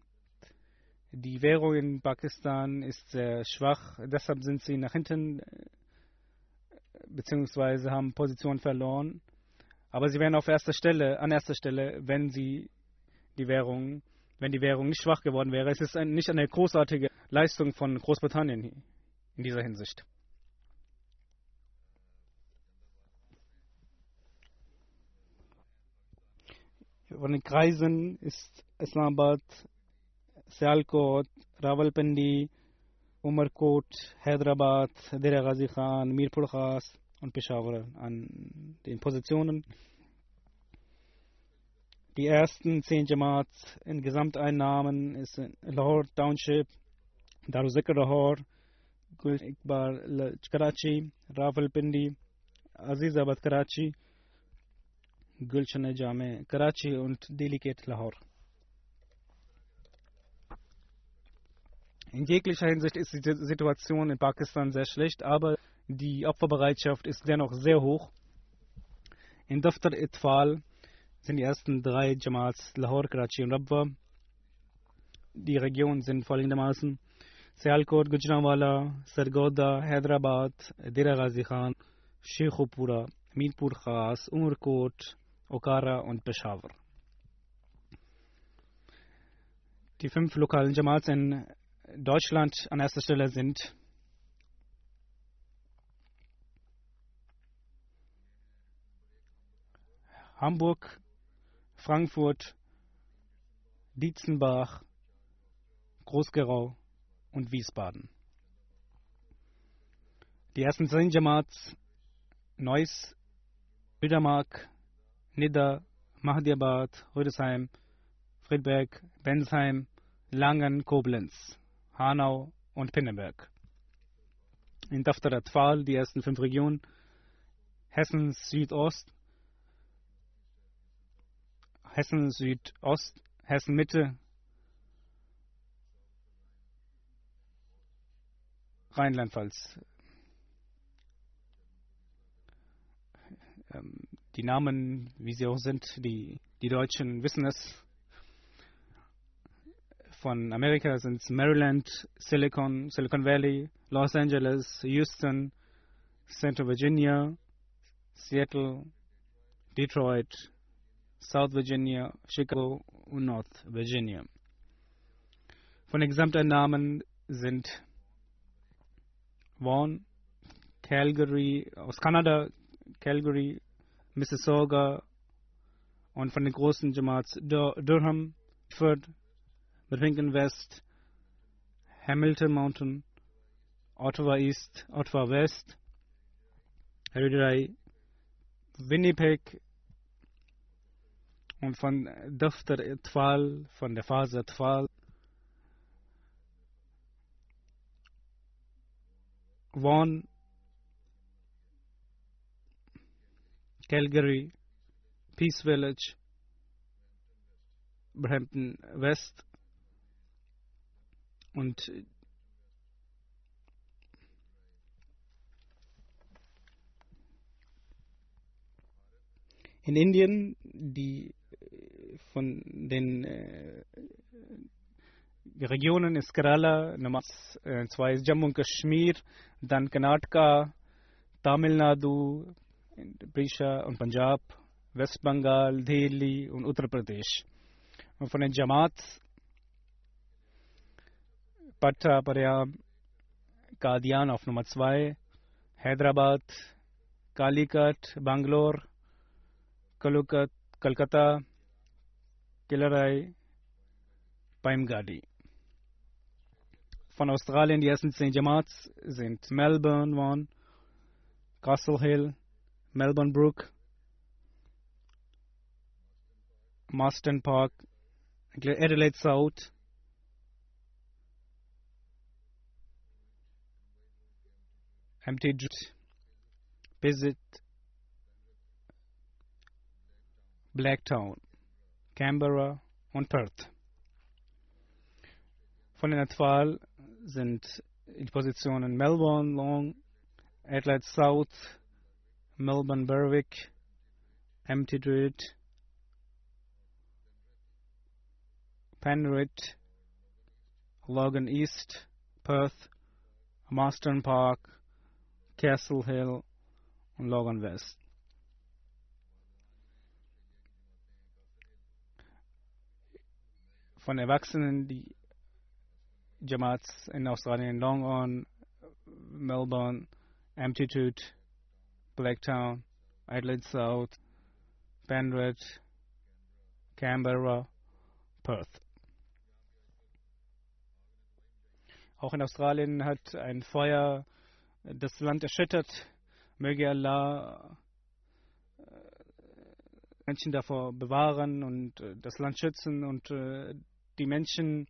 Die Währung in Pakistan ist sehr schwach, deshalb sind sie nach hinten beziehungsweise haben Position verloren. Aber sie wären auf erster Stelle, an erster Stelle, wenn sie die Währung, wenn die Währung nicht schwach geworden wäre. Es ist ein, nicht eine großartige Leistung von Großbritannien in dieser Hinsicht. Von den Kreisen ist Islamabad, Sialkot, Rawalpindi, Umarkot, Hyderabad, Dera Ghazi Khan, Mirpur Khas und Peshawar an den Positionen. Die ersten zehn Jamaats in Gesamteinnahmen ist Lahore Township, Daruzikr Lahore, Gul Iqbal Karachi, Rawalpindi, Azizabad Karachi, Gulshan Jame Karachi und Delicate Lahore. In jeglicher Hinsicht ist die Situation in Pakistan sehr schlecht, aber die Opferbereitschaft ist dennoch sehr hoch. In Daftar Itfal sind die ersten drei Jamaats Lahore, Karachi und Rabwa. Die Regionen sind folgendermaßen Sialkot, Gujranwala, Sargoda, Hyderabad, Dera Ghazi Khan, Sheikhupura, Meerpur Khas, Umrkot, Okara und Peshawar. Die fünf lokalen Jamaats in Deutschland an erster Stelle sind Hamburg, Frankfurt, Dietzenbach, Großgerau und Wiesbaden. Die ersten zehn Jamaats Neuss, Bildermark, Nidda, Mahdiabad, Rüdesheim, Friedberg, Bensheim, Langen, Koblenz, Hanau und Pinneberg. In Daftar Tfal die ersten fünf Regionen Hessen Südost, Hessen Südost, Hessen Mitte, Rheinland-Pfalz. Ähm, die Namen, wie sie auch sind, die, die Deutschen wissen es. Von Amerika sind es Maryland, Silicon, Silicon Valley, Los Angeles, Houston, Central Virginia, Seattle, Detroit, South Virginia, Chicago und North Virginia. Von den Gesamteinnahmen sind Vaughan, Calgary aus Kanada, Calgary, Mississauga und von den großen Jamaats Durham, Ford, Birmingham West, Hamilton Mountain, Ottawa East, Ottawa West, Hereditai, Winnipeg und von Daftar Tfal, von der Phase Tfal, Vaughan, Calgary, Peace Village, Brampton West und in Indien, die von den äh, Regionen ist Kerala, Nummer 2 ist Jammu und Kashmir, dann Karnataka, Tamil Nadu, Prisha und Punjab, Westbengal, Delhi und Uttar Pradesh. Und von den Jamaats Patta, Paryam, Qadian auf Nummer 2, Hyderabad, Kalikat, Bangalore, Kalukat, Kolkata, Kilarai, Paimgadi. Von Australien die ersten zehn Jamaats sind Melbourne, Vaughan, Castle Hill, Melbourne Brook, Marston Park, Adelaide South, Empty Visit, Blacktown, Canberra und Perth. Von den Atwal sind die Positionen Melbourne Long, Adelaide South, Melbourne Berwick, Empty Druid, Penrith, Logan East, Perth, Marston Park, Castle Hill und Logan West. Von Erwachsenen, die Jamaats in Australien, Long On, Melbourne, Amplitude, Blacktown, Adelaide South, Penrith, Canberra, Perth. Auch in Australien hat ein Feuer das Land erschüttert. Möge Allah äh, Menschen davor bewahren und äh, das Land schützen und äh, die Menschen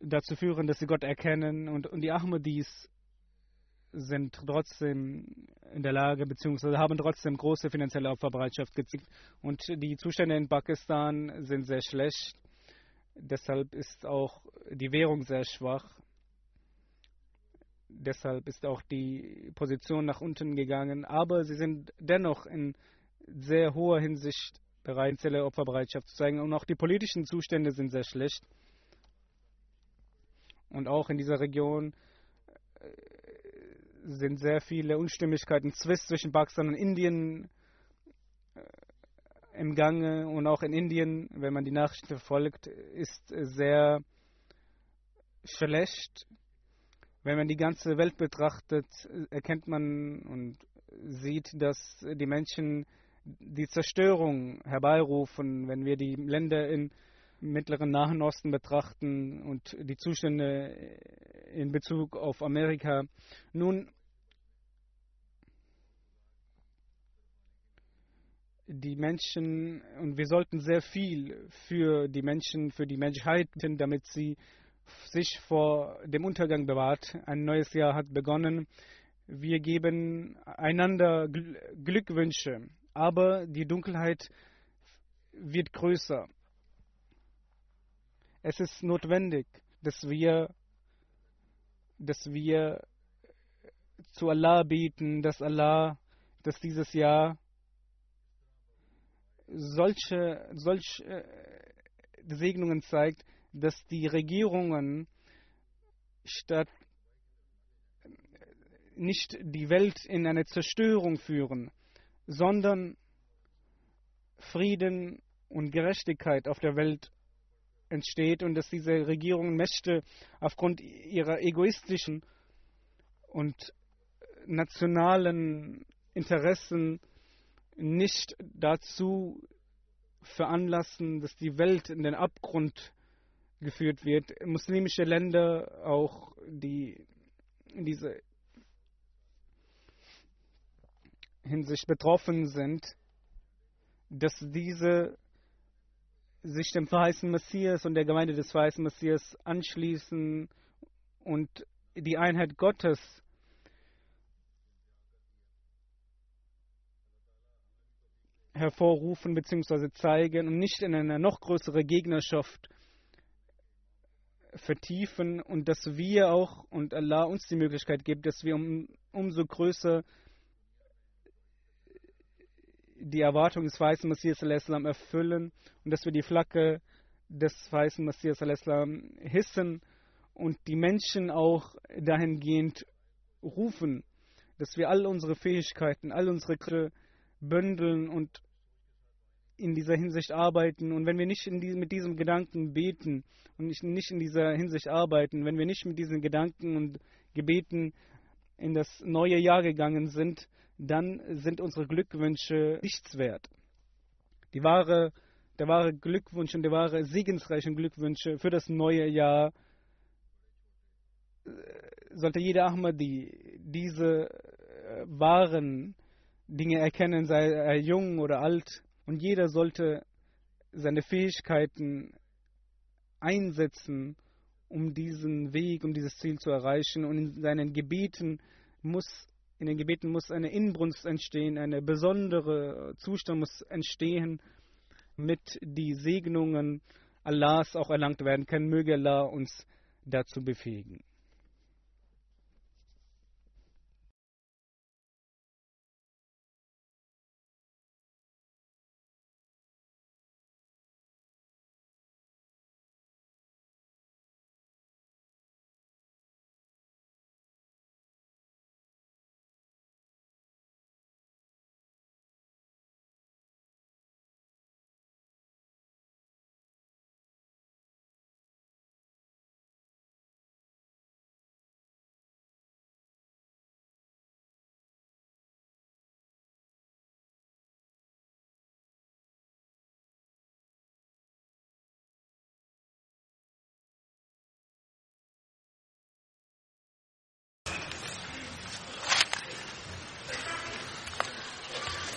dazu führen, dass sie Gott erkennen und, und die Ahmadis sind trotzdem in der Lage, beziehungsweise haben trotzdem große finanzielle Opferbereitschaft gezeigt. Und die Zustände in Pakistan sind sehr schlecht. Deshalb ist auch die Währung sehr schwach. Deshalb ist auch die Position nach unten gegangen. Aber sie sind dennoch in sehr hoher Hinsicht bereit, Opferbereitschaft zu zeigen. Und auch die politischen Zustände sind sehr schlecht. Und auch in dieser Region äh, sind sehr viele Unstimmigkeiten, Zwist zwischen Pakistan und Indien äh, im Gange. Und auch in Indien, wenn man die Nachrichten verfolgt, ist sehr schlecht. Wenn man die ganze Welt betrachtet, erkennt man und sieht, dass die Menschen die Zerstörung herbeirufen, wenn wir die Länder im mittleren Nahen Osten betrachten und die Zustände in Bezug auf Amerika. Nun, die Menschen, und wir sollten sehr viel für die Menschen, für die Menschheit, damit sie sich vor dem Untergang bewahrt. Ein neues Jahr hat begonnen. Wir geben einander Glückwünsche, aber die Dunkelheit wird größer. Es ist notwendig, dass wir, dass wir zu Allah beten, dass Allah, dass dieses Jahr solche, solche äh, Segnungen zeigt, dass die Regierungen statt nicht die Welt in eine Zerstörung führen, sondern Frieden und Gerechtigkeit auf der Welt entsteht und dass diese Regierungen Mächte aufgrund ihrer egoistischen und nationalen Interessen nicht dazu veranlassen, dass die Welt in den Abgrund geführt wird. Muslimische Länder, auch die in dieser Hinsicht betroffen sind, dass diese sich dem verheißenen Messias und der Gemeinde des verheißenen Messias anschließen und die Einheit Gottes hervorrufen bzw. zeigen und nicht in eine noch größere Gegnerschaft vertiefen und dass wir auch und Allah uns die Möglichkeit gibt, dass wir um, umso größer die Erwartung des weißen Messias erfüllen und dass wir die Flagge des weißen Messias hissen und die Menschen auch dahingehend rufen, dass wir all unsere Fähigkeiten, all unsere Kräfte bündeln und in dieser Hinsicht arbeiten. Und wenn wir nicht die, mit diesem Gedanken beten und nicht, nicht in dieser Hinsicht arbeiten, wenn wir nicht mit diesen Gedanken und Gebeten in das neue Jahr gegangen sind, dann sind unsere Glückwünsche nichts wert. Die wahre, der wahre Glückwunsch und der wahre segensreiche Glückwünsche für das neue Jahr äh, sollte jeder Ahmadi diese äh, wahren Dinge erkennen, sei er jung oder alt, und jeder sollte seine Fähigkeiten einsetzen, um diesen Weg, um dieses Ziel zu erreichen. Und in seinen Gebeten muss, in den Gebeten muss eine Inbrunst entstehen, eine besondere Zustand muss entstehen, mit die Segnungen Allahs auch erlangt werden können. Möge Allah uns dazu befähigen.